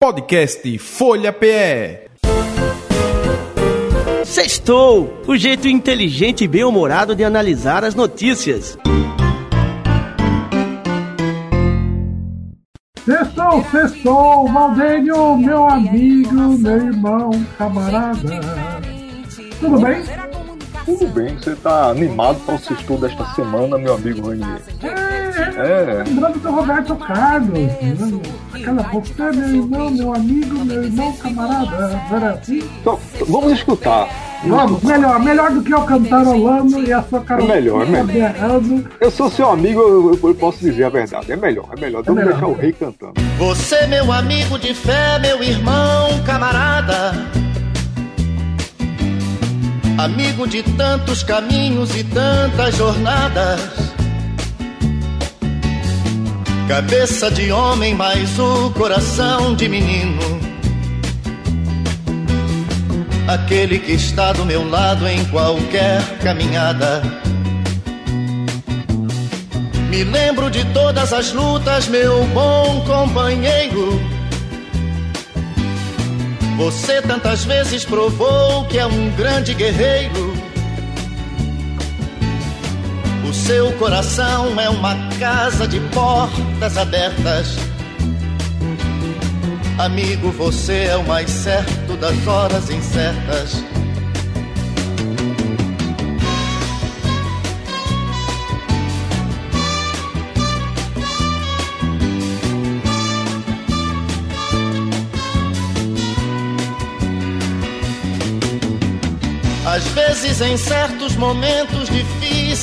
Podcast Folha PE. Sextou, o jeito inteligente e bem-humorado de analisar as notícias. Sextou, sextou, Valdênio, meu amigo, meu irmão, camarada. Tudo bem? Tudo bem, você tá animado para o sextou desta semana, meu amigo Ranier? É, é. lembrando do Roberto Carlos, né? aquela você, meu irmão, meu amigo, meu irmão, camarada. Era assim? Então, vamos escutar. Vamos, melhor, melhor do que eu cantarolando e a sua cara. É melhor, é melhor. Eu sou seu amigo, eu, eu, posso dizer a verdade. É melhor, é melhor. Vamos é deixar o rei cantando. Você, meu amigo de fé, meu irmão, camarada amigo de tantos caminhos e tantas jornadas. Cabeça de homem, mas o coração de menino. Aquele que está do meu lado em qualquer caminhada. Me lembro de todas as lutas, meu bom companheiro você tantas vezes provou que é um grande guerreiro. O seu coração é uma casa de portas abertas. Amigo, você é o mais certo das horas incertas. Às vezes, em certos momentos difíceis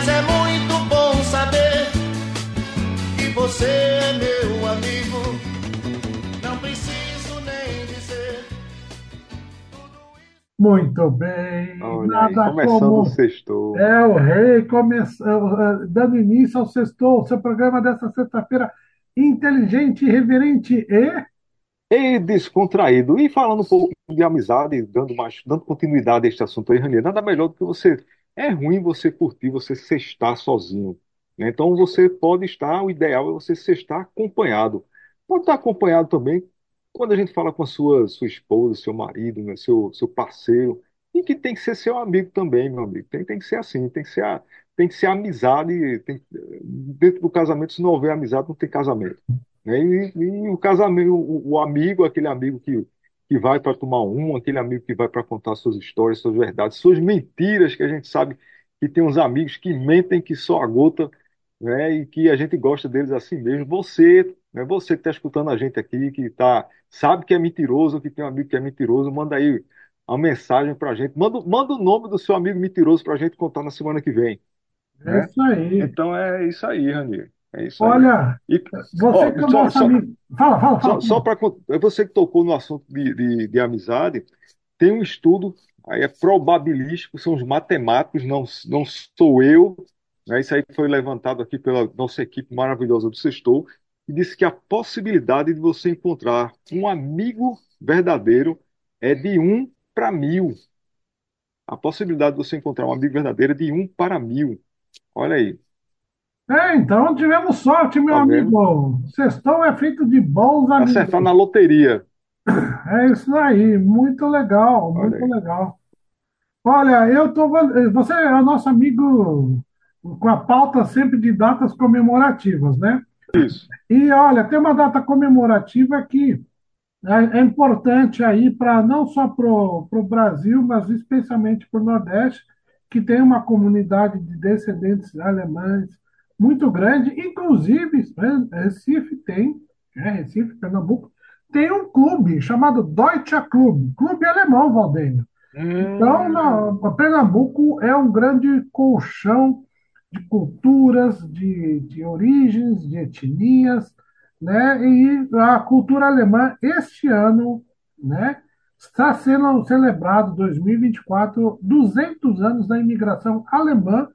mas é muito bom saber que você é meu amigo. Não preciso nem dizer. Muito bem. Olha Nada começando como... o sexto. É o rei começando, é, dando início ao sexto, seu programa dessa sexta-feira inteligente, reverente e e descontraído. E falando um pouco de amizade, dando, mais, dando continuidade a este assunto aí, Ranier, nada melhor do que você. É ruim você curtir, você sextar sozinho. Né? Então você pode estar, o ideal é você sextar acompanhado. Pode estar acompanhado também quando a gente fala com a sua, sua esposa, seu marido, né? seu, seu parceiro, e que tem que ser seu amigo também, meu amigo. Tem, tem que ser assim, tem que ser, a, tem que ser amizade. Tem, dentro do casamento, se não houver amizade, não tem casamento. Né? E, e, o casamento, o, o, amigo, aquele amigo que, que vai para tomar um, aquele amigo que vai para contar suas histórias, suas verdades, suas mentiras, que a gente sabe que tem uns amigos que mentem que só a gota, né? E que a gente gosta deles assim mesmo. Você, né? Você que está escutando a gente aqui, que tá, sabe que é mentiroso, que tem um amigo que é mentiroso, manda aí uma mensagem para a gente. Manda, manda o nome do seu amigo mentiroso para a gente contar na semana que vem. É né? isso aí. Então é isso aí, Ranir. É isso Olha, aí. você ó, que é só, só, amigo. Fala, fala, fala. Só, só para é você que tocou no assunto de, de, de, amizade, tem um estudo, aí é probabilístico, são os matemáticos, não, não sou eu, né, isso aí foi levantado aqui pela nossa equipe maravilhosa do Sextou, e disse que a possibilidade de você encontrar um amigo verdadeiro é de um para mil. A possibilidade de você encontrar um amigo verdadeiro é de um para mil. Olha aí, É, então tivemos sorte, meu tá amigo. Sextou é feito de bons na amigos. loteria. É isso aí, muito legal, Olha muito aí. legal. Olha, eu tô. Você é nosso amigo com a pauta sempre de datas comemorativas, né? Isso. E olha, tem uma data comemorativa que é, é importante aí para não só para o Brasil, mas especialmente para o Nordeste, que tem uma comunidade de descendentes alemães muito grande, inclusive Recife tem, né, Recife, Pernambuco, tem um clube chamado Deutscher Club, clube alemão, Valdênio. Então, na- Pernambuco é um grande colchão de culturas, de, de origens, de etnias, né? E a cultura alemã, este ano, né, está sendo celebrado, 2024, 200 anos da imigração alemã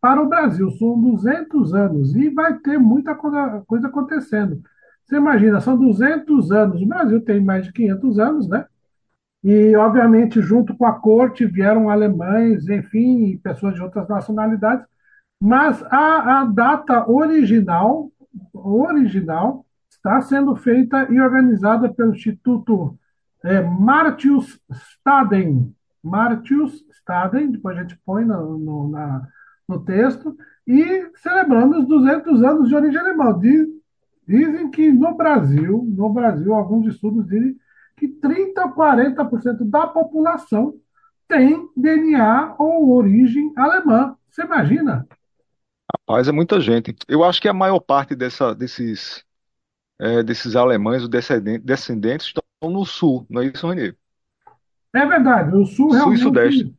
para o Brasil. São 200 anos e vai ter muita coisa, acontecendo. Você imagina, são 200 anos. O Brasil tem mais de 500 anos, né? E, obviamente, junto com a corte vieram alemães, enfim, pessoas de outras nacionalidades, mas a, a data original, original está sendo feita e organizada pelo Instituto é, Martius Staden. Martius Staden, depois a gente põe no, no, na, no texto, e celebrando os 200 anos de origem alemã. Diz, dizem que no Brasil, no Brasil, alguns estudos dizem que 30 a 40% da população tem DNA ou origem alemã. Você imagina? rapaz, é muita gente. Eu acho que a maior parte dessa, desses, é, desses alemães, os descendentes, descendentes, estão no sul, não é isso, Renê? É verdade, o Sul Sul e Sudeste.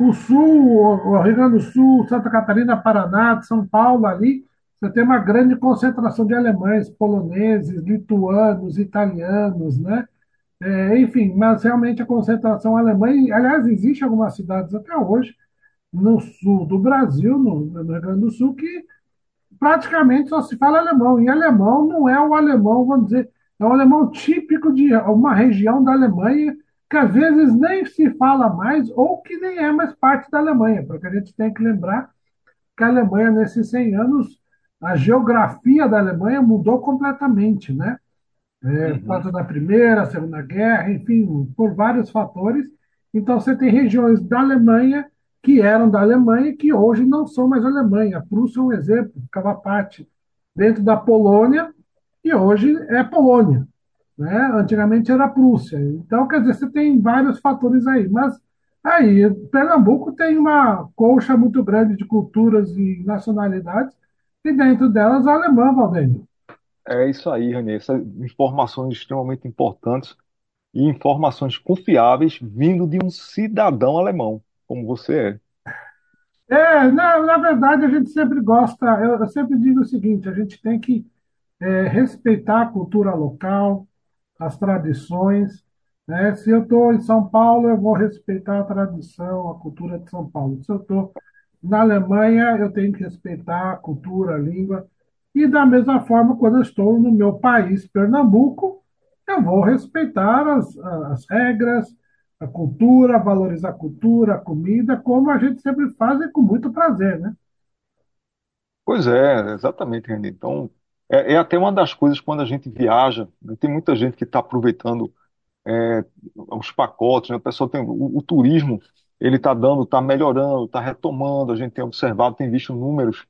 O Sul, o Rio Grande do Sul, Santa Catarina, Paraná, São Paulo ali, você tem uma grande concentração de alemães, poloneses, lituanos, italianos, né? É, enfim, mas realmente a concentração alemã, e, aliás, existe algumas cidades até hoje no sul do Brasil, no, no Rio Grande do Sul, que praticamente só se fala alemão. E alemão não é o alemão, vamos dizer, é um alemão típico de uma região da Alemanha que às vezes nem se fala mais ou que nem é mais parte da Alemanha, porque a gente tem que lembrar que a Alemanha, nesses 100 anos, a geografia da Alemanha mudou completamente, né? É, por Uhum. causa da Primeira, Segunda Guerra, enfim, por vários fatores. Então, você tem regiões da Alemanha que eram da Alemanha e que hoje não são mais Alemanha. A Prússia é um exemplo, ficava parte dentro da Polônia e hoje é Polônia. Né? Antigamente era Prússia. Então, quer dizer, você tem vários fatores aí. Mas aí, Pernambuco tem uma colcha muito grande de culturas e nacionalidades, e dentro delas a alemã, Valdênio. É isso aí, Renê. Essas informações extremamente importantes e informações confiáveis vindo de um cidadão alemão, como você é. É, na, na verdade, a gente sempre gosta, eu, eu sempre digo o seguinte: a gente tem que é, respeitar a cultura local, as tradições. Né? Se eu estou em São Paulo, eu vou respeitar a tradição, a cultura de São Paulo. Se eu estou na Alemanha, eu tenho que respeitar a cultura, a língua. E da mesma forma, quando eu estou no meu país, Pernambuco, eu vou respeitar as, as regras, a cultura, valorizar a cultura, a comida, como a gente sempre faz e com muito prazer, né? Pois é, exatamente, Renê. Então, é, é até uma das coisas quando a gente viaja, né, tem muita gente que está aproveitando é, os pacotes, né? O pessoal tem o, o turismo, ele está dando, está melhorando, está retomando. A gente tem observado, tem visto números.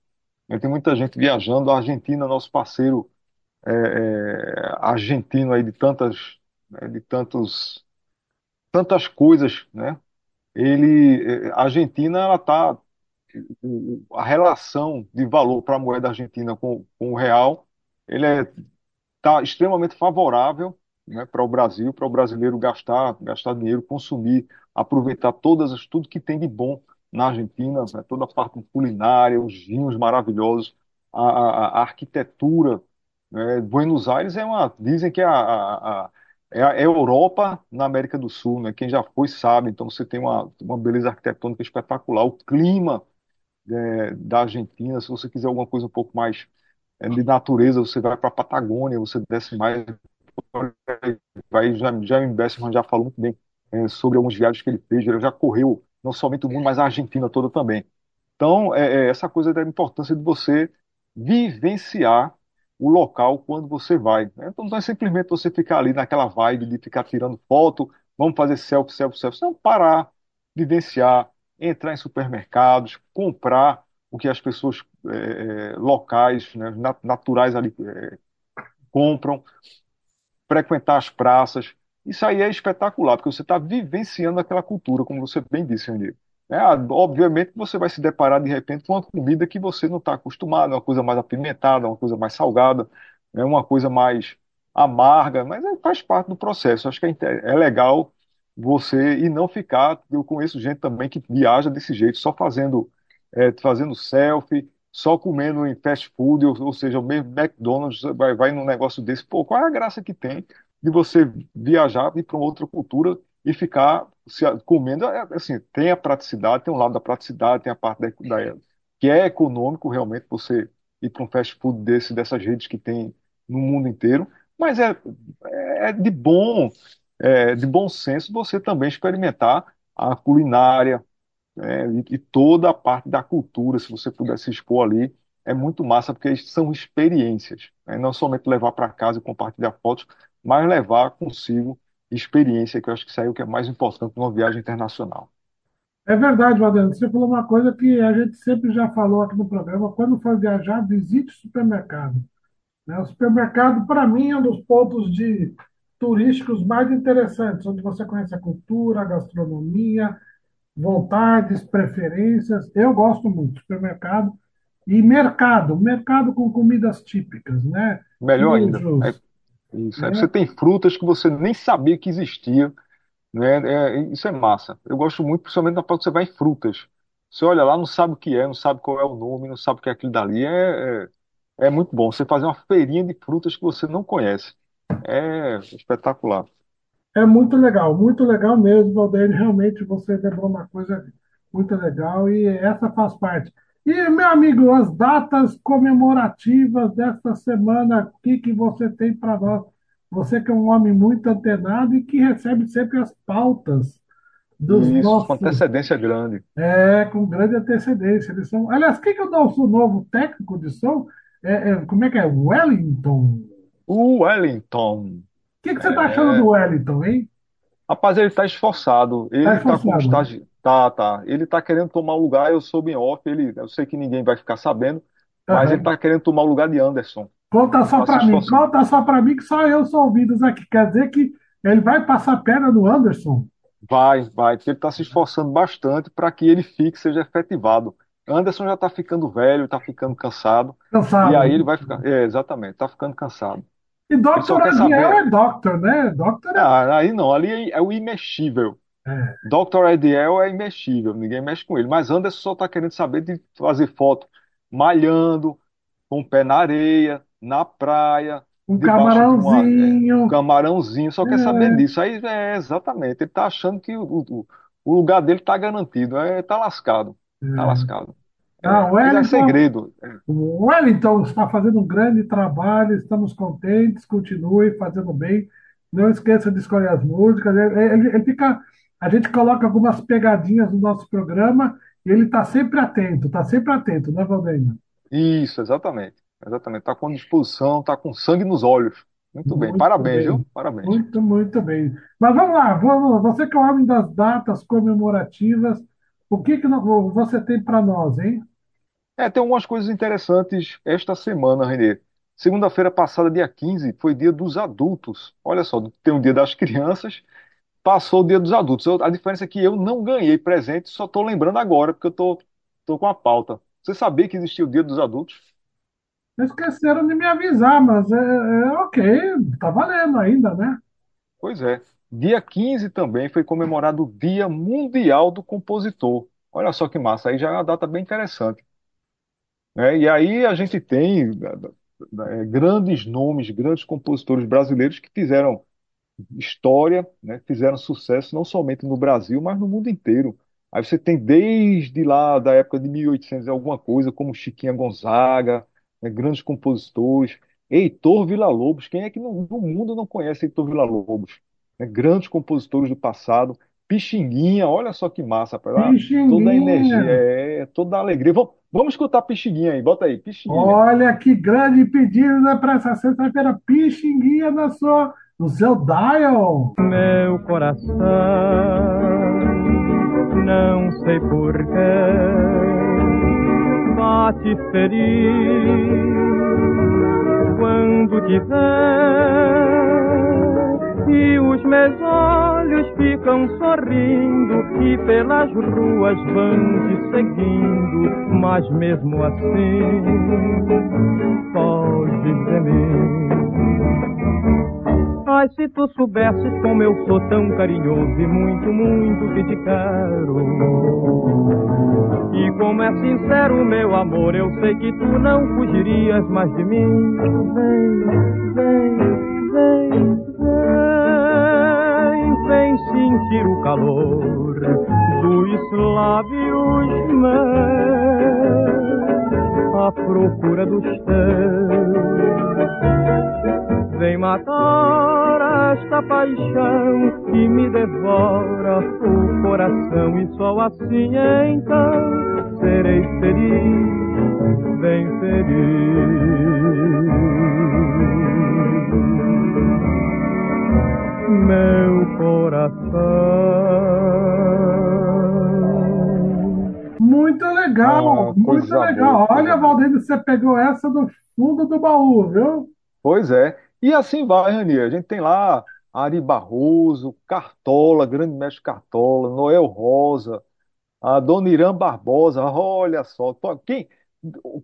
né? Tem muita gente viajando. A Argentina, nosso parceiro é, é, argentino aí de tantas, né, de tantos, tantas coisas, né? Ele, é, a Argentina, ela está a relação de valor para a moeda argentina com, com o real, ele é está extremamente favorável, né, para o Brasil, para o brasileiro gastar, gastar dinheiro, consumir, aproveitar todas as, tudo que tem de bom na Argentina, né, toda a parte culinária, os vinhos maravilhosos, a, a- a arquitetura. né, Buenos Aires é uma, dizem que é a, a- a- é a Europa na América do Sul, né? Quem já foi sabe. Então você tem uma, uma beleza arquitetônica espetacular, o clima é, da Argentina. Se você quiser alguma coisa um pouco mais é, de natureza, você vai para a Patagônia, você desce mais, vai, já, já o Besserman já falou muito bem é, sobre algumas viagens que ele fez, ele já correu não somente o mundo, mas a Argentina toda também. Então, é, é, essa coisa da importância de você vivenciar o local quando você vai. né? Então, não é simplesmente você ficar ali naquela vibe de ficar tirando foto, vamos fazer selfie, selfie, selfie. Não, parar, vivenciar, entrar em supermercados, comprar o que as pessoas é, é, locais, né, nat- naturais ali é, compram, frequentar as praças. Isso aí é espetacular, porque você está vivenciando aquela cultura, como você bem disse, Andy. É, obviamente você vai se deparar de repente com uma comida que você não está acostumado, uma coisa mais apimentada, uma coisa mais salgada, né, uma coisa mais amarga, mas faz parte do processo. Acho que é, é legal você e não ficar. Eu conheço gente também que viaja desse jeito, só fazendo, é, fazendo selfie, só comendo em fast food, ou, ou seja, o mesmo McDonald's vai, vai num negócio desse. Pô, qual é a graça que tem de você viajar, ir para uma outra cultura e ficar se, comendo? É, assim, tem a praticidade, tem um lado da praticidade, tem a parte da, da- que é econômico realmente você ir para um fast food desse, dessas redes que tem no mundo inteiro, mas é, é de bom, é, de bom senso você também experimentar a culinária, né, e, e toda a parte da cultura, se você puder se expor ali, é muito massa, porque são experiências, né? Não somente levar para casa e compartilhar fotos, mas levar consigo experiência, que eu acho que isso aí é o que é mais importante numa viagem internacional. É verdade, Valdemar. Você falou uma coisa que a gente sempre já falou aqui no programa. Quando for viajar, visite o supermercado. né? O supermercado, para mim, é um dos pontos de turísticos mais interessantes, onde você conhece a cultura, a gastronomia, vontades, preferências. Eu gosto muito supermercado e mercado, mercado com comidas típicas, né? Melhor ainda, é isso. Você né? tem frutas que você nem sabia que existia, né? É, isso é massa. Eu gosto muito, principalmente na parte que você vai em frutas. Você olha lá, não sabe o que é, não sabe qual é o nome, não sabe o que é aquilo dali. É, é, é muito bom. Você fazer uma feirinha de frutas que você não conhece. É espetacular. É muito legal, muito legal mesmo, Valdeir. Realmente você lembrou uma coisa muito legal e essa faz parte. E, meu amigo, as datas comemorativas desta semana, o que que você tem para nós? Você que é um homem muito antenado e que recebe sempre as pautas dos Isso, com nossos, antecedência grande. é, com grande antecedência. Eles são, aliás, quem que é o nosso novo técnico de som? É, é, como é que é? Wellington. O Wellington. O que que você está achando do É, Wellington, hein? rapaz, ele tá esforçado. Está Ele tá como esforçado. estagi... Tá, tá. Ele tá querendo tomar o lugar, eu soube em off, ele... eu sei que ninguém vai ficar sabendo, mas ele Aham. tá querendo tomar o lugar de Anderson. Conta só tá para mim, conta só para mim que só eu sou ouvidos aqui. Quer dizer que ele vai passar a perna no Anderson? Vai, vai, porque ele tá se esforçando bastante para que ele fique, seja efetivado. Anderson já tá ficando velho, tá ficando cansado, e Cansado. aí ele vai ficar. É, exatamente, tá ficando cansado. E Adiel saber. é doctor, né? Doctor é. Ah, aí não, ali é o imexível. é. Dr. Ediel é imexível, ninguém mexe com ele. Mas Anderson só está querendo saber de fazer foto malhando, com o pé na areia, na praia, Um de uma, é, um camarãozinho. camarãozinho, só quer saber É, disso. Aí é exatamente, ele está achando que o, o, o lugar dele está garantido, é, tá lascado, tá é. lascado. Ah, É, mas é Wellington, segredo. É, o Wellington está fazendo um grande trabalho, estamos contentes, continue fazendo bem. Não esqueça de escolher as músicas. Ele, ele- fica, a gente coloca algumas pegadinhas no nosso programa e ele está sempre atento, está sempre atento, né, Valdeir? isso, exatamente. Exatamente, está com disposição, está com sangue nos olhos. Muito bem, Muito parabéns, bem, viu? Parabéns. muito, muito bem. Mas vamos lá, vamos, você que é o homem das datas comemorativas, o que que você tem para nós, hein? É, tem algumas coisas interessantes esta semana, Renê. Segunda-feira passada, dia 15, foi dia dos adultos. Olha só, tem o dia das crianças, passou o dia dos adultos. Eu- a diferença é que eu não ganhei presente, só estou lembrando agora, porque eu estou tô, tô com a pauta. Você sabia que existia o dia dos adultos? Esqueceram de me avisar, mas é, é ok, tá valendo ainda, né? Pois é. Dia 15 também foi comemorado o Dia Mundial do Compositor. Olha só que massa, aí já é uma data bem interessante. Né? E aí a gente tem eh, grandes nomes, grandes compositores brasileiros que fizeram história, né, fizeram sucesso não somente no Brasil, mas no mundo inteiro. Aí você tem desde lá da época de 1800 e alguma coisa, como Chiquinha Gonzaga, né, grandes compositores, Heitor Villa-Lobos. Quem é que no, no mundo não conhece Heitor Villa-Lobos? Né, grandes compositores do passado. Pixinguinha, olha só que massa, pra toda a energia, é, toda a alegria. Vamos, vamos escutar Pixinguinha aí, bota aí, Pixinguinha. Olha que grande pedido né, para essa sexta-feira. Pixinguinha na sua, no seu dial. Meu coração, não sei porquê, bate feliz quando te vê. E os meus olhos ficam sorrindo e pelas ruas vão te seguindo, mas mesmo assim foges de mim. Ai, se tu soubesses como eu sou tão carinhoso e muito, muito que te quero. E como é sincero meu amor, eu sei que tu não fugirias mais de mim. Vem, vem, vem, vem sentir o calor dos lábios meus à procura dos teus. Vem matar esta paixão que me devora o coração e só assim então serei feliz, bem feliz. Meu coração. Muito legal, Ah, muito legal. boa, Olha, boa. Valdeir, você pegou essa do fundo do baú, viu? Pois é. E assim vai, Ranier. A gente tem lá Ari Barroso, Cartola, grande mestre Cartola, Noel Rosa, a Dona Irã Barbosa. Olha só, quem,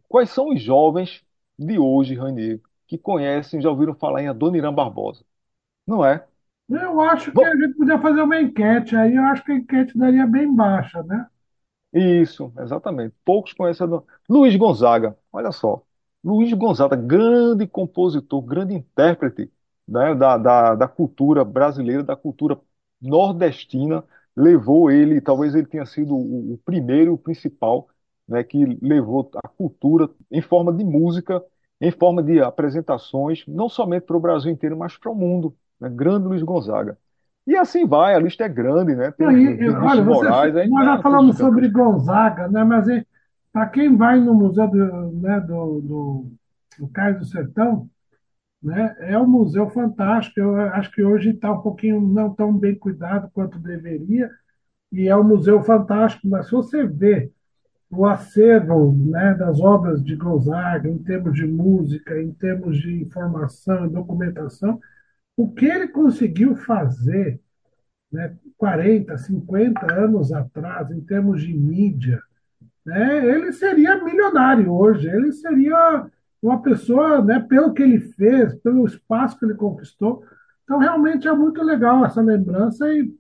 quais são os jovens de hoje, Ranier, que conhecem, já ouviram falar em Dona Irã Barbosa? Não é? Eu acho que Bom, a gente podia fazer uma enquete aí, eu acho que a enquete daria bem baixa, né? Isso, exatamente. Poucos conhecem a Dona... Luiz Gonzaga, olha só. Luiz Gonzaga, grande compositor, grande intérprete, né, da, da, da cultura brasileira, da cultura nordestina, levou ele, talvez ele tenha sido o, o primeiro, o principal, né, que levou a cultura em forma de música, em forma de apresentações, não somente para o Brasil inteiro, mas para o mundo. Né? Grande Luiz Gonzaga. E assim vai, a lista é grande, né? Tem o e, olha, você, Moraes, nós já falamos sobre. Gonzaga, né? Mas para quem vai no Museu do, né, do, do, do Cais do Sertão, né, é um museu fantástico. Eu acho que hoje está um pouquinho não tão bem cuidado quanto deveria, e é um museu fantástico. Mas se você vê o acervo, né, das obras de Gonzaga, em termos de música, em termos de informação e documentação, o que ele conseguiu fazer né, 40, 50 anos atrás, em termos de mídia, né, ele seria milionário hoje, ele seria uma pessoa, né, pelo que ele fez, pelo espaço que ele conquistou. Então, realmente é muito legal essa lembrança e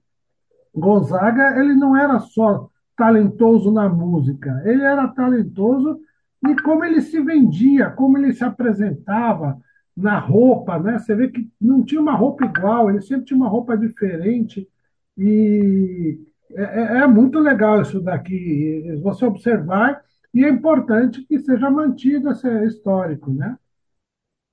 Gonzaga, ele não era só talentoso na música, ele era talentoso e como ele se vendia, como ele se apresentava na roupa, né? Você vê que não tinha uma roupa igual, ele sempre tinha uma roupa diferente e é, é é muito legal isso daqui, você observar e é importante que seja mantido esse histórico, né?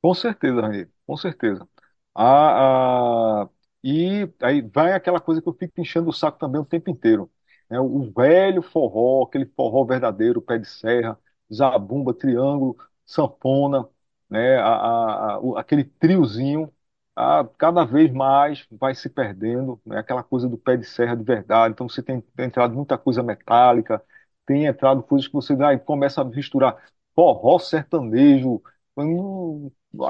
Com certeza, Rani, com certeza. Ah, e aí vai aquela coisa que eu fico enchendo o saco também o tempo inteiro. né? O velho forró, aquele forró verdadeiro, pé de serra, zabumba, triângulo, sanfona, né? a- a- a- aquele triozinho, ah, cada vez mais vai se perdendo, né? Aquela coisa do pé de serra de verdade. Então você tem, tem entrado muita coisa metálica, tem entrado coisas que você ah, começa a misturar forró sertanejo.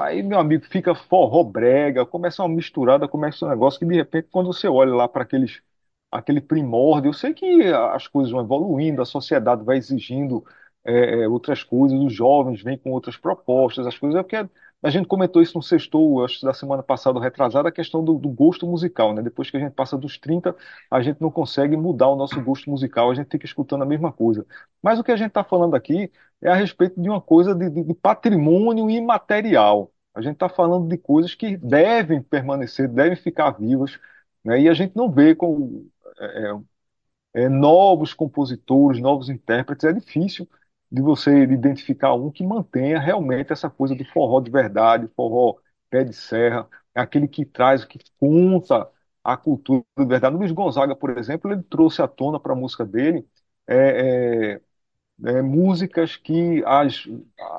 Aí, meu amigo, fica forró brega, começa uma misturada, começa um negócio que de repente, quando você olha lá para aqueles, aquele primórdio, eu sei que as coisas vão evoluindo, a sociedade vai exigindo é, é, outras coisas, os jovens vêm com outras propostas, as coisas. É porque a gente comentou isso no sextou, acho que da semana passada, retrasada, a questão do, do gosto musical, né? Depois que a gente passa dos 30, a gente não consegue mudar o nosso gosto musical, a gente fica escutando a mesma coisa. Mas o que a gente está falando aqui é a respeito de uma coisa de, de- de patrimônio imaterial. A gente está falando de coisas que devem permanecer, devem ficar vivas, né? E a gente não vê com, é, é, é, novos compositores, novos intérpretes, é difícil de você identificar um que mantenha realmente essa coisa do forró de verdade, forró pé de serra, aquele que traz, que conta a cultura de verdade. O Luiz Gonzaga, por exemplo, ele trouxe à tona para a música dele é, é, é, músicas que as,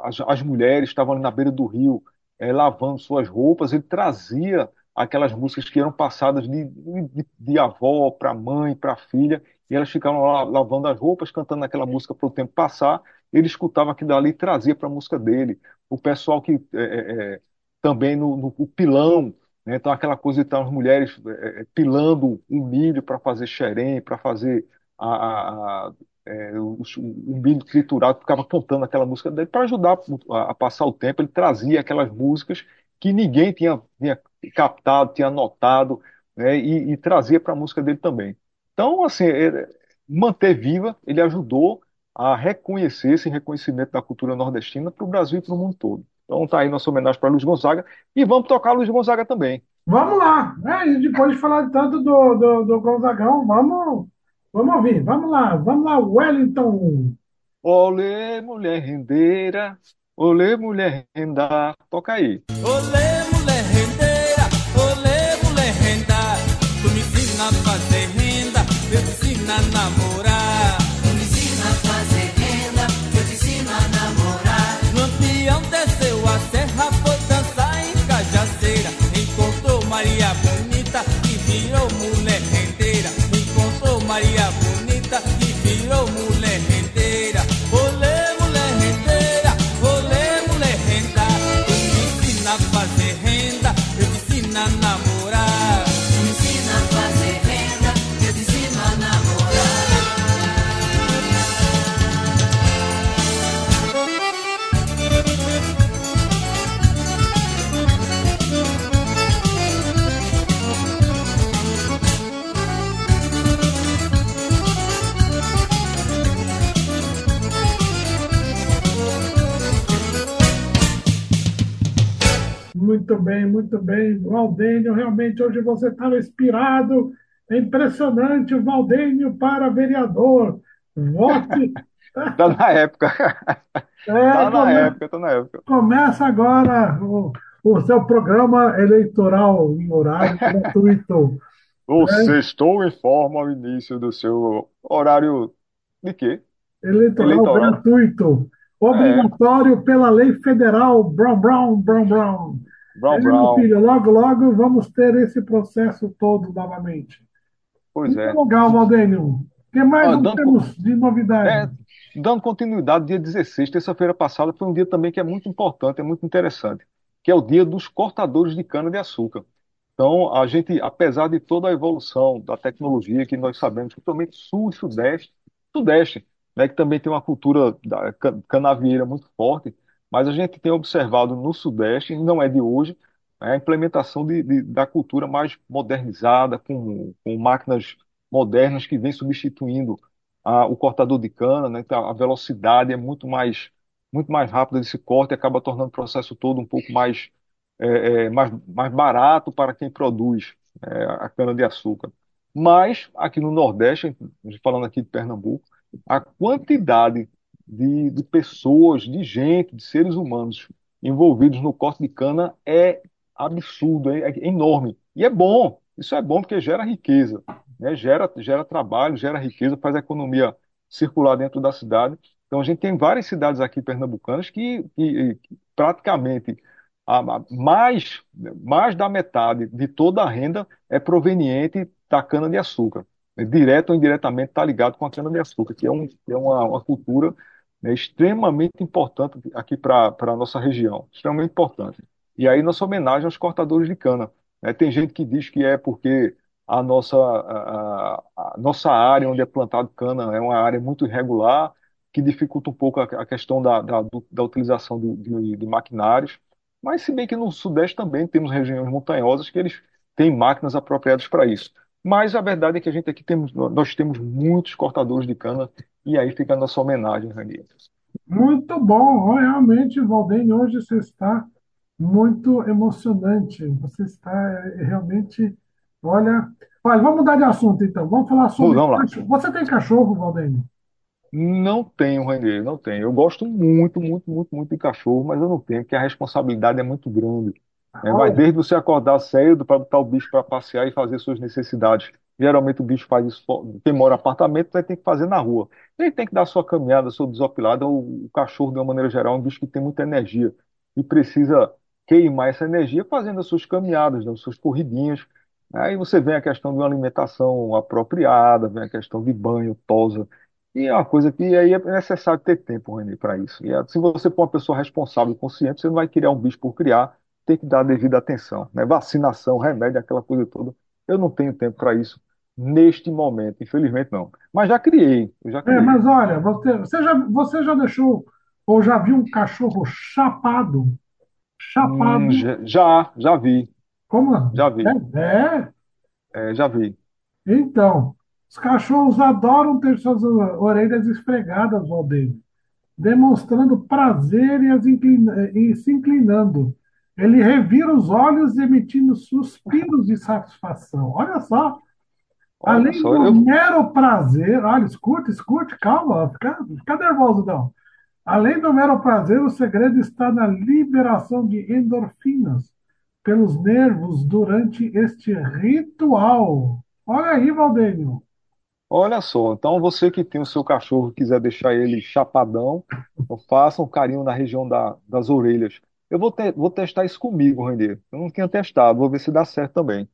as, as, mulheres estavam ali na beira do rio é, lavando suas roupas, ele trazia aquelas músicas que eram passadas de, de, de avó para mãe, para filha, e elas ficavam lá lavando as roupas, cantando aquela música para o tempo passar, ele escutava aquilo ali e trazia para a música dele. O pessoal que é, é, é também no, no pilão, né? então aquela coisa de estar as mulheres é, é, pilando o milho para fazer xerém, para fazer a, a é, o, o milho triturado, ficava cantando aquela música dele para ajudar a, a, passar o tempo. Ele trazia aquelas músicas que ninguém tinha, tinha captado, tinha anotado, né? e, e trazia para a música dele também. Então, assim, manter viva, ele ajudou a reconhecer esse reconhecimento da cultura nordestina para o Brasil e para o mundo todo. Então tá aí nossa homenagem para Luiz Gonzaga e vamos tocar Luiz Gonzaga também. Vamos lá, né? depois de falar tanto do, do, do Gonzagão, vamos, vamos ouvir, vamos lá, vamos lá, Wellington. Olê, mulher rendeira, olê, mulher renda, toca aí. Olê, te ensino bem, muito bem. Valdênio, realmente hoje você estava inspirado. É impressionante o Valdênio para vereador. Vote. Está na época. Está é, na come... época, está na época. Começa agora o, o seu programa eleitoral em horário gratuito. O é. sextou informa ao início do seu horário de quê? Eleitoral, eleitoral. gratuito. Obrigatório é. pela lei federal Brown, Brown, Brown, Brown. Brown, Brown. Filho, logo, logo vamos ter esse processo todo novamente. Pois Muito é. legal, Valdênio. O que mais ah, dando, temos de novidade? É, dando continuidade, dia 16, terça-feira passada, foi um dia também que é muito importante, é muito interessante, que é o dia dos cortadores de cana-de-açúcar. Então, a gente, apesar de toda a evolução da tecnologia que nós sabemos, principalmente sul e sudeste, sudeste, né, que também tem uma cultura da canavieira muito forte, mas a gente tem observado no Sudeste, e não é de hoje, né, a implementação de, de, da cultura mais modernizada, com, com máquinas modernas que vem substituindo a, o cortador de cana, né, então a velocidade é muito mais, muito mais rápida desse corte acaba tornando o processo todo um pouco mais, é, é, mais, mais barato para quem produz é, a cana-de-açúcar. Mas, aqui no Nordeste, falando aqui de Pernambuco, a quantidade de, de pessoas, de gente, de seres humanos envolvidos no corte de cana é absurdo, é, é enorme. E é bom, isso é bom porque gera riqueza, né? gera, gera trabalho, gera riqueza, faz a economia circular dentro da cidade. Então a gente tem várias cidades aqui pernambucanas que, que, que praticamente a, a, mais, mais da metade de toda a renda é proveniente da cana-de-açúcar. Direto ou indiretamente está ligado com a cana-de-açúcar, que é, um, é uma, uma cultura é extremamente importante aqui para a nossa região, extremamente importante. E aí nossa homenagem aos cortadores de cana. Né? Tem gente que diz que é porque a nossa, a, a nossa área onde é plantado cana é uma área muito irregular, que dificulta um pouco a, a questão da, da, da utilização de, de, de, maquinários. Mas se bem que no Sudeste também temos regiões montanhosas que eles têm máquinas apropriadas para isso. Mas a verdade é que a gente aqui temos, nós temos muitos cortadores de cana e aí fica a nossa homenagem, Rani. Muito bom, realmente, Valdem, hoje você está muito emocionante. Você está realmente Olha, olha, vamos mudar de assunto então. Vamos falar sobre Vamos lá. cachorro. Você tem cachorro, Valdênio? Não tenho, Renê, não tenho. Eu gosto muito, muito, muito, muito de cachorro, mas eu não tenho, porque a responsabilidade é muito grande. né? Vai desde você acordar cedo para botar o bicho para passear e fazer suas necessidades. Geralmente o bicho faz isso, quem mora em apartamento vai ter que fazer na rua. Ele tem que dar sua caminhada, sua desopilada. O, o cachorro, de uma maneira geral, é um bicho que tem muita energia e precisa queimar essa energia fazendo as suas caminhadas, né, as suas corridinhas. Aí você vem a questão de uma alimentação apropriada, vem a questão de banho, tosa. E é uma coisa que aí é necessário ter tempo, Reni, para isso. E é- se você for uma pessoa responsável e consciente, você não vai criar um bicho por criar, tem que dar a devida atenção, né? Vacinação, remédio, aquela coisa toda. Eu não tenho tempo para isso neste momento, infelizmente não. Mas já criei, eu já é, criei. mas olha, você, você já, você já deixou ou já viu um cachorro chapado? Hum, Chapado? já, já já vi, Como? já vi, É, é. é, já vi. Então, os cachorros adoram ter suas orelhas esfregadas, Valdênio. demonstrando prazer e, as inclina- e se inclinando. Ele revira os olhos, emitindo suspiros de satisfação. Olha só, Olha além só, do eu, mero prazer, olha, escute, escute, calma, fica, fica nervoso não. Além do mero prazer, o segredo está na liberação de endorfinas pelos nervos durante este ritual. Olha aí, Valdênio. olha só. Então você que tem o seu cachorro e quiser deixar ele chapadão, então faça um carinho na região da- das orelhas. Eu vou, te- vou testar isso comigo, Renê. Eu não tinha testado, vou ver se dá certo também.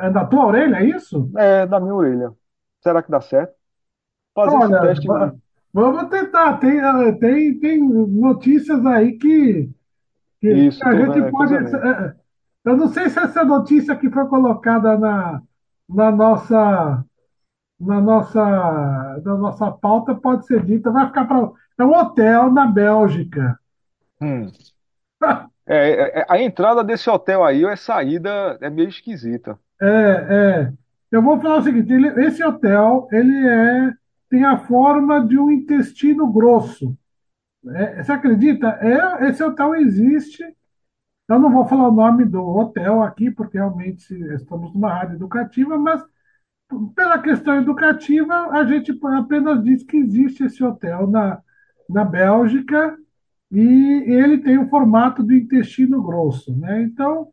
É da tua orelha, é isso? É, da minha orelha. Será que dá certo? Fazer esse Olha, teste. va- vamos tentar. Tem, eh, tem, tem notícias aí que, que Isso, a gente tô pode. eh, Eu não sei se essa notícia que foi colocada na, na nossa, na nossa, na nossa pauta pode ser dita. Vai ficar para. É um hotel na Bélgica. Hum. É, é, é, a entrada desse hotel aí, a saída, é meio esquisita. É, é. Eu vou falar o seguinte: ele- esse hotel ele é, tem a forma de um intestino grosso. É, você acredita? É, esse hotel existe. Eu não vou falar o nome do hotel aqui, porque realmente estamos numa rádio educativa, mas pela questão educativa, a gente apenas diz que existe esse hotel na, na Bélgica e ele tem o formato do intestino grosso, né? Então,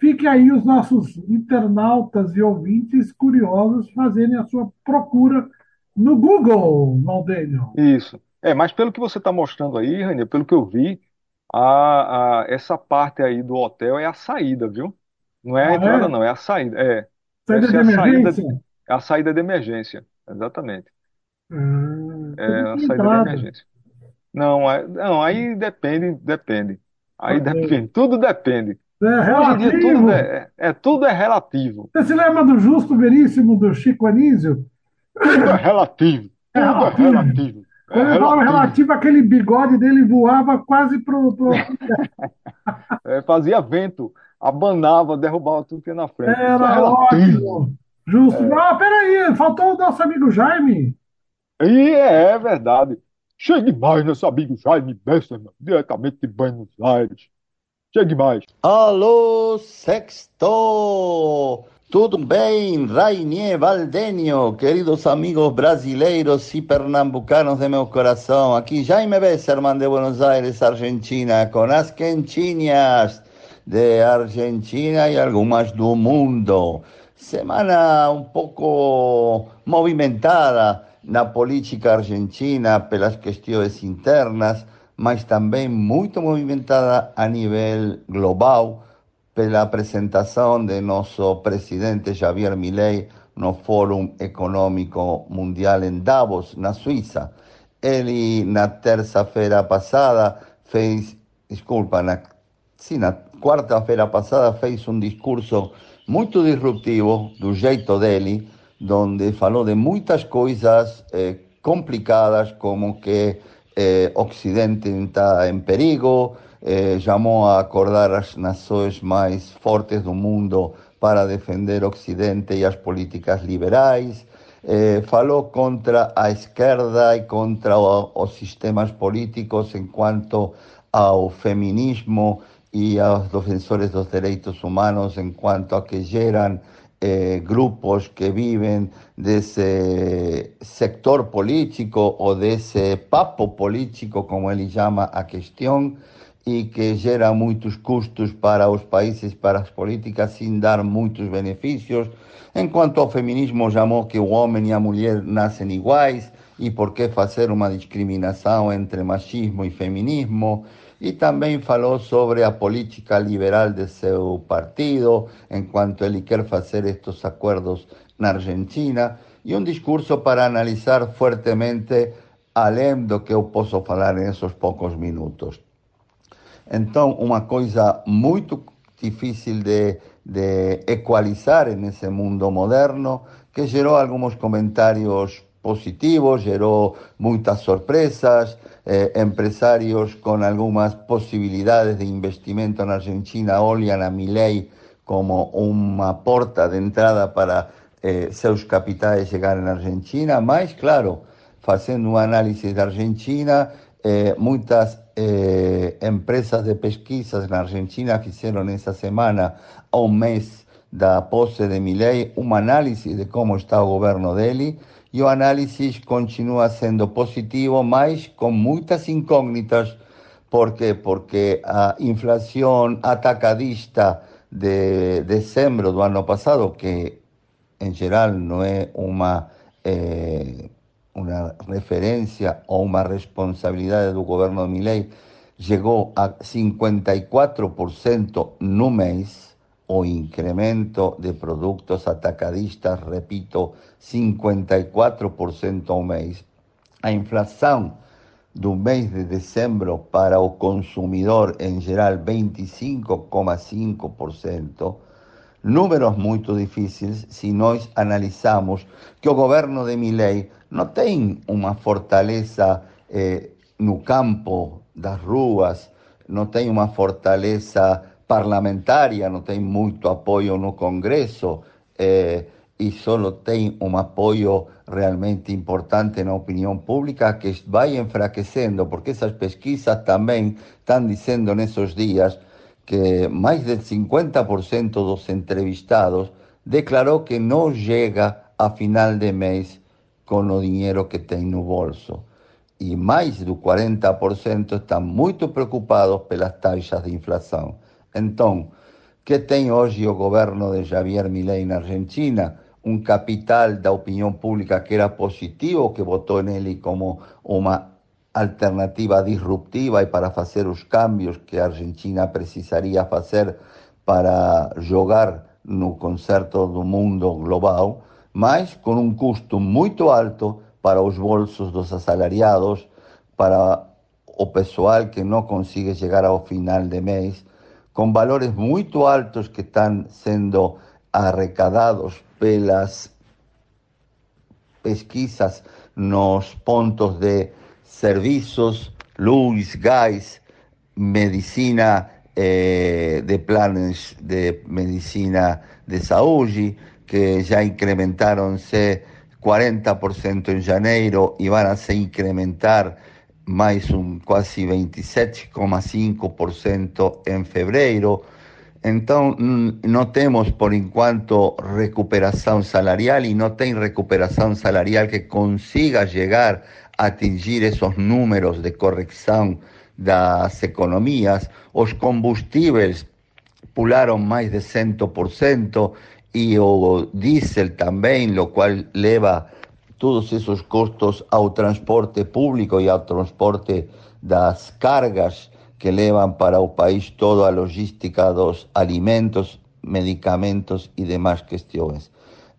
fique aí os nossos internautas e ouvintes curiosos fazerem a sua procura no Google, Valdênio. Isso. É, mas pelo que você está mostrando aí, Renê, pelo que eu vi, a, a- essa parte aí do hotel é a saída, viu? Não é a Ah, entrada, é? não, é a saída. É, Saída ser de a saída, emergência? é a saída de emergência. Exatamente. Ah, É a saída de emergência. Não, é, não, aí depende, depende. Aí depende, tudo depende. É Hoje em dia tudo relativo. é, é, é- tudo é relativo. Você se lembra do Justo Veríssimo do Chico Anísio? Tudo é relativo. É Tudo é relativo. relativo. É Quando ele falava relativo. relativo, aquele bigode dele voava quase pro, pro... É, fazia vento, abanava, derrubava tudo que ia na frente. Isso é Era relativo. ótimo. Justo. Ah, peraí, faltou o nosso amigo Jaime. E é, é verdade. Chegue mais, nosso amigo Jaime Besserman, diretamente de Buenos Aires. Chegue mais. Alô, Sexto! Tudo bem, Rainier Valdenio, queridos amigos brasileiros e pernambucanos de meu coração? Aqui Jaime Besserman de Buenos Aires, Argentina, com as quentinhas de Argentina e algumas do mundo. Semana um pouco movimentada na política argentina pelas questões internas, mas também muito movimentada a nível global pela apresentação de nosso presidente Javier Milei no Fórum Econômico Mundial em Davos, na Suíça. Ele, na terça-feira passada, fez, desculpa, na, na quarta-feira passada, fez um discurso muito disruptivo, do jeito dele, onde falou de muitas coisas eh, complicadas, como que eh, Ocidente está em perigo, eh, chamou a acordar as nações mais fortes do mundo para defender o Ocidente e as políticas liberais, eh, falou contra a esquerda e contra o- os sistemas políticos enquanto ao feminismo e aos defensores dos direitos humanos enquanto a que geram eh, grupos que viven desse sector político ou desse papo político, como ele chama a questão, e que gera muitos custos para os países, para as políticas, sem dar muitos benefícios. Enquanto o feminismo chamou que o homem e a mulher nascem iguais, e por que fazer uma discriminação entre machismo e feminismo? E também falou sobre a política liberal de seu partido, enquanto ele quer fazer estes acordos na Argentina, e um discurso para analisar fortemente, além do que eu posso falar nesses poucos minutos. Então, uma coisa muito difícil de, de equalizar nesse mundo moderno, que gerou alguns comentários positivos, gerou muitas sorpresas, eh, empresarios con algunas posibilidades de investimento na Argentina olham a Milei como uma porta de entrada para eh, seus capitais na Argentina, mas, claro, fazendo uma análise da Argentina, eh, muitas eh, empresas de pesquisas na Argentina fizeram essa semana, a um mês da posse de Milei, uma análise de como está o governo dele, e o análise continua sendo positivo, mas com muitas incógnitas. Por quê? Porque a inflação atacadista de dezembro do ano passado, que em geral não é uma, eh, uma referência ou uma responsabilidade do governo de Milei, chegou a 54% no mês, o incremento de productos atacadistas, repito, 54% ao mês. A inflação do mês de dezembro para o consumidor em geral 25,5%. Números muito difíceis se nós analisamos que o governo de Milei não tem uma fortaleza eh, no campo das ruas, não tem uma fortaleza parlamentaria, não tem muito apoio no Congresso eh, e só tem um apoio realmente importante na opinião pública que vai enfraquecendo, porque essas pesquisas também estão dizendo nesses dias que mais del 50% dos entrevistados declarou que não chega a final de mês com o dinheiro que tem no bolso. E mais do 40% estão muito preocupados pelas taxas de inflação. Então, que tem hoje o governo de Javier Milei na Argentina? Um capital da opinião pública que era positivo, que votou nele como uma alternativa disruptiva e para fazer os cambios que a Argentina precisaria fazer para jogar no concerto do mundo global, mas com um custo muito alto para os bolsos dos assalariados, para o pessoal que não consegue chegar ao final de mês, com valores muito altos que estão sendo arrecadados pelas pesquisas nos pontos de serviços, luz, gás, medicina eh, de planos de medicina de saúde, que já incrementaram-se 40% em janeiro e vão se incrementar mais um quase 27,5% em fevereiro. Então, não temos, por enquanto, recuperação salarial e não tem recuperação salarial que consiga chegar a atingir esses números de correção das economias. Os combustíveis pularam mais de 100% e o diesel também, o qual leva todos esos costos ao transporte público e ao transporte das cargas que levan para o país toda a logística dos alimentos, medicamentos e demais questões.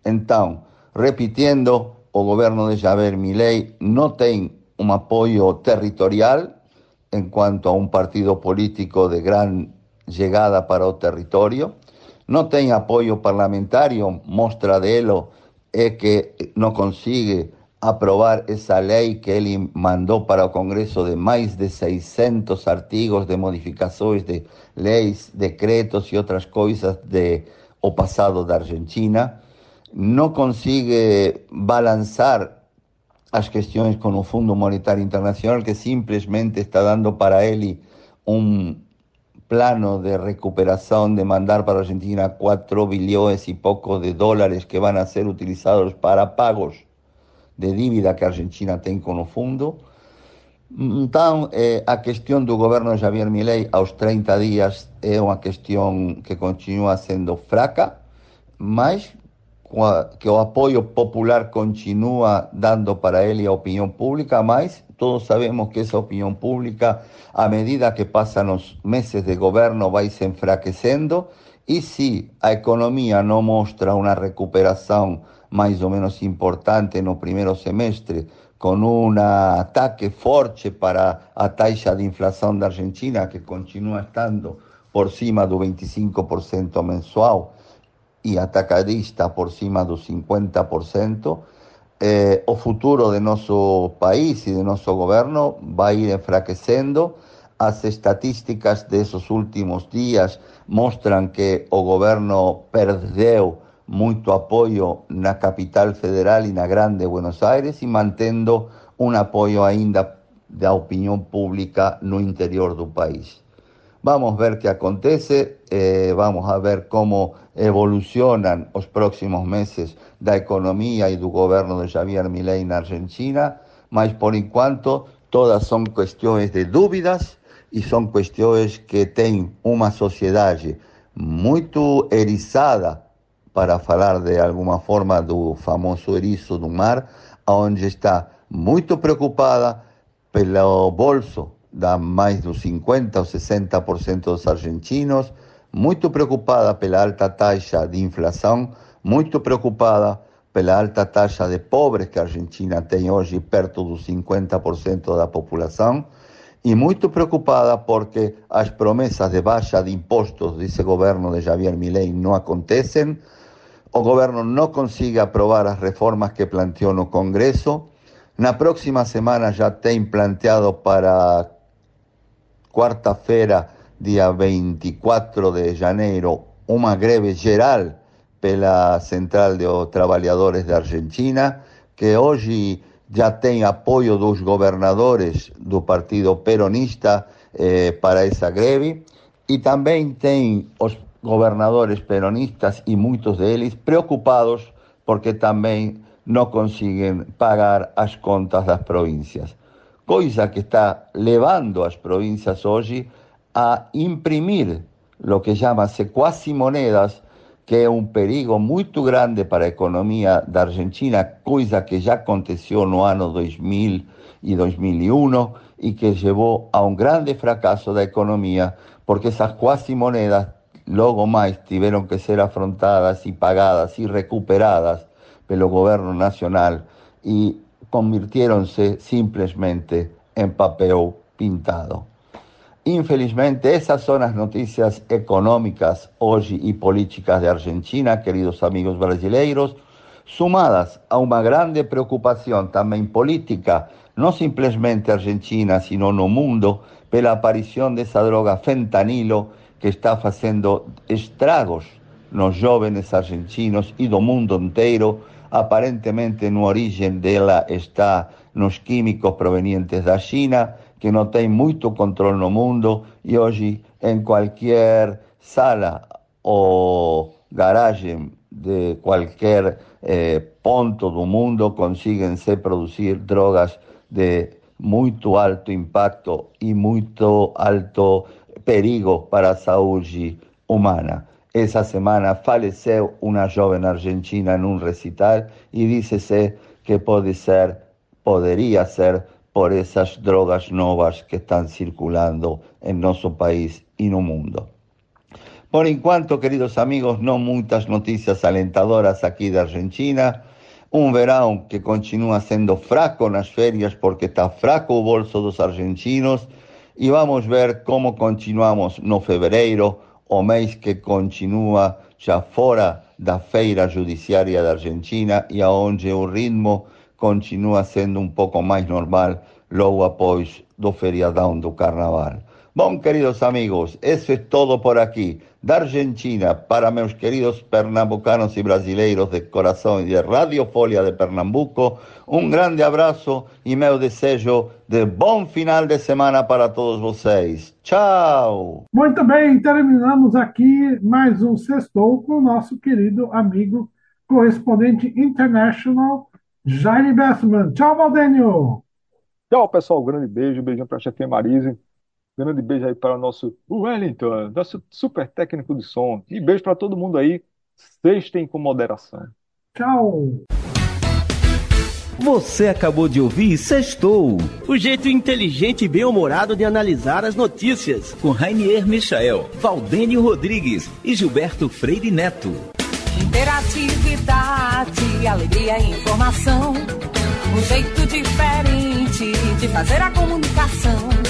Então, repitiendo, o governo de Javier Milei não tem um apoio territorial en cuanto a un partido político de gran llegada para o territorio, no tem apoio parlamentario, mostra delo é que não consigue aprovar essa lei que ele mandou para o Congresso de mais de 600 artigos de modificações de leis, decretos e outras coisas de o passado da Argentina, não consigue balançar as questões com o Fundo Monetário Internacional que simplesmente está dando para ele um plano de recuperación de mandar para Argentina 4 billones y poco de dólares que van a ser utilizados para pagos de dívida que Argentina tem com o fundo. Então, eh, a questão do governo Javier Milei aos 30 dias é uma questão que continua sendo fraca, mas que o apoio popular continua dando para ele a opinião pública, mas todos sabemos que essa opinião pública, à medida que passam os meses de governo, vai se enfraquecendo, e se a economia não mostra uma recuperação mais ou menos importante no primeiro semestre, com um ataque forte para a taxa de inflação da Argentina, que continua estando por cima do 25% mensual, e atacadista por cima dos 50%, eh, o futuro de noso país e de noso goberno vai ir enfraquecendo. As estatísticas desos últimos días mostran que o goberno perdeu moito apoio na capital federal e na grande Buenos Aires e mantendo un apoio aínda da opinión pública no interior do país. Vamos ver qué acontece, eh, vamos a ver cómo evolucionan los próximos meses da economía y do governo de Javier Milei na Argentina, mas por enquanto todas son cuestiones de dúvidas e son cuestiones que têm uma sociedade muito eriçada para falar de alguma forma do famoso eriço do mar, onde está muito preocupada pelo bolso da mais dos 50 ou 60% dos argentinos, muito preocupada pela alta taxa de inflação, muito preocupada pela alta taxa de pobres que a Argentina tem hoje, perto dos 50% da população, e muito preocupada porque as promessas de baixa de impostos desse governo de Javier Milei não acontecem, o governo não consegue aprovar as reformas que planteou no Congresso. Na próxima semana já tem planteado para quarta-feira, dia 24 de janeiro, uma greve geral pela Central de Trabalhadores da Argentina, que hoje já tem apoio dos governadores do Partido Peronista eh, para essa greve, e também tem os governadores peronistas e muitos deles preocupados porque também não conseguem pagar as contas das províncias. Coisa que está levando as províncias hoje a imprimir lo que chama-se moedas, que é um perigo muito grande para a economia da Argentina, coisa que já aconteceu no ano 2000 e 2001 e que levou a um grande fracasso da economia, porque essas quase moedas logo mais tiveram que ser afrontadas e pagadas e recuperadas pelo governo nacional e convirtieron-se simplesmente em papel pintado. Infelizmente, esas son las noticias económicas hoy y políticas de Argentina, queridos amigos brasileiros, sumadas a una grande preocupación también política, no simplemente argentina, sino no mundo, pela aparición de esa droga fentanilo que está haciendo estragos nos jóvenes argentinos y do mundo inteiro, aparentemente no origen dela está nos químicos provenientes da China, que não tem muito controle no mundo e hoje em qualquer sala ou garagem de qualquer eh, ponto do mundo conseguem se produzir drogas de muito alto impacto e muito alto perigo para a saúde humana. Essa semana faleceu uma jovem argentina em um recital e disse-se que pode ser, poderia ser por essas drogas novas que estão circulando em nosso país e no mundo. Por enquanto, queridos amigos, não muitas notícias alentadoras aqui da Argentina. Um verão que continua sendo fraco nas férias porque está fraco o bolso dos argentinos. E vamos ver como continuamos no fevereiro, o mês que continúa xa fora da feira judiciaria da Argentina e aonde o ritmo continúa sendo un pouco máis normal logo após do feriadão do Carnaval. Bom, queridos amigos, eso es todo por aquí. Da Argentina, para meus queridos pernambucanos y brasileiros de corazón y de Radio Folia de Pernambuco, um grande abraço e meu desejo de bom final de semana para todos vocês. Tchau! Muito bem, terminamos aqui mais um Sextou com o nosso querido amigo correspondente international, Jaime Bessman. Tchau, Valdênio! Tchau, pessoal. Grande beijo. Beijão para a chefe Marise. Grande beijo aí para o nosso Wellington, nosso super técnico de som. E beijo para todo mundo aí. Sextem com moderação. Tchau! Você acabou de ouvir Sextou. O jeito inteligente e bem-humorado de analisar as notícias. Com Rainier Michael, Valdênio Rodrigues e Gilberto Freire Neto. Interatividade, alegria e informação. Um jeito diferente de fazer a comunicação.